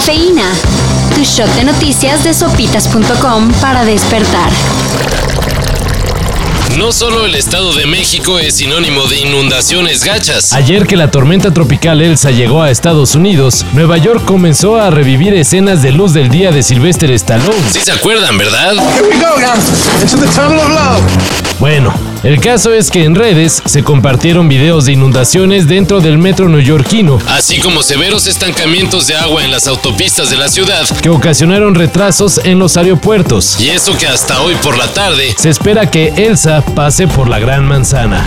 Cafeína. Tu shot de noticias de sopitas.com para despertar. No solo el Estado de México es sinónimo de inundaciones gachas. Ayer que la tormenta tropical Elsa llegó a Estados Unidos, Nueva York comenzó a revivir escenas de luz del día de Sylvester Stallone. Sí se acuerdan, ¿verdad? Bueno, el caso es que en redes se compartieron videos de inundaciones dentro del metro neoyorquino, Así como severos estancamientos de agua en las autopistas de la ciudad. que ocasionaron retrasos en los aeropuertos. Y eso que hasta hoy por la tarde Se espera que Elsa pase por la Gran Manzana.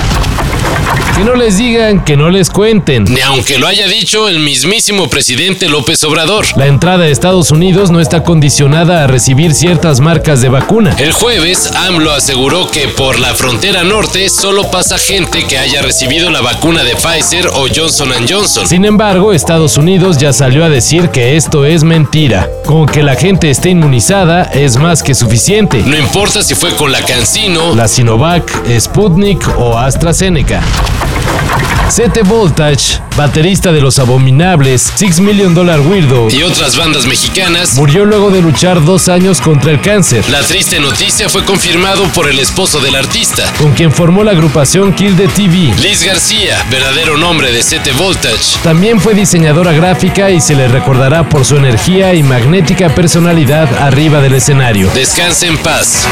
Que no les digan, que no les cuenten. Ni aunque lo haya dicho el mismísimo presidente López Obrador. La entrada a Estados Unidos no está condicionada a recibir ciertas marcas de vacuna. El jueves, AMLO aseguró que por la frontera norte solo pasa gente que haya recibido la vacuna de Pfizer o Johnson Johnson. Sin embargo, Estados Unidos ya salió a decir que esto es mentira. Con que la gente esté inmunizada es más que suficiente. No importa si fue con la Cancino, La Sinovac, Sputnik o AstraZeneca. Sete Voltage, baterista de los abominables Six Million Dollar Weirdo, y otras bandas mexicanas, murió luego de luchar dos años contra el cáncer, la triste noticia fue confirmado por el esposo del artista. con quien formó la agrupación Kill the TV. Liz García, verdadero nombre de Sete Voltage. También fue diseñadora gráfica y se le recordará por su energía y magnética personalidad arriba del escenario. Descanse en paz.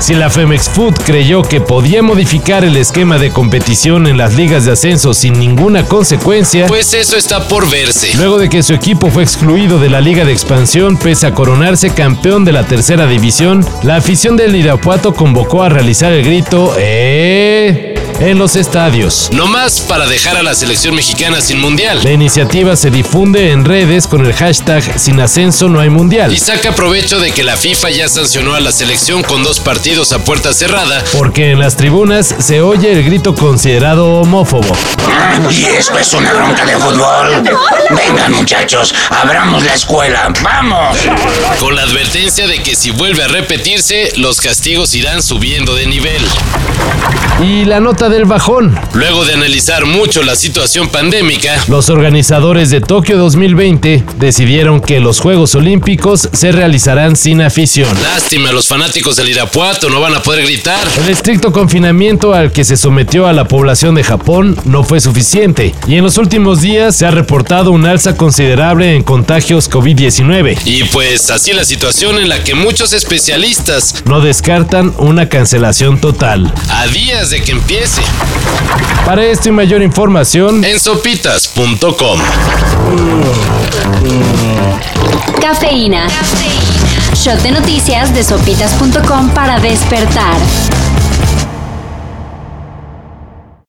Si la Femex Food creyó que podía modificar el esquema de competición en las ligas de ascenso sin ninguna consecuencia, Pues eso está por verse. luego de que su equipo fue excluido de la liga de expansión pese a coronarse campeón de la tercera división, la afición del Irapuato convocó a realizar el grito ¡Eh! En los estadios. No más para dejar a la selección mexicana sin mundial. La iniciativa se difunde en redes con el hashtag Sin ascenso no hay mundial. Y saca provecho de que la FIFA ya sancionó a la selección con dos partidos a puerta cerrada. Porque en las tribunas se oye el grito considerado homófobo. Y esto es una bronca de fútbol. Vengan muchachos, abramos la escuela. ¡Vamos! Con la advertencia de que si vuelve a repetirse, los castigos irán subiendo de nivel. Y la nota del bajón. Luego de analizar mucho la situación pandémica, Los organizadores de Tokio 2020 decidieron que los Juegos Olímpicos se realizarán sin afición. lástima, los fanáticos del Irapuato no van a poder gritar. El estricto confinamiento al que se sometió a la población de Japón no fue suficiente y en los últimos días se ha reportado un alza considerable en contagios COVID-19. Y pues así la situación en la que muchos especialistas, No descartan una cancelación total. a días de que empiece, Para esto y mayor información, en sopitas.com. Cafeína. Shot de noticias de sopitas.com para despertar.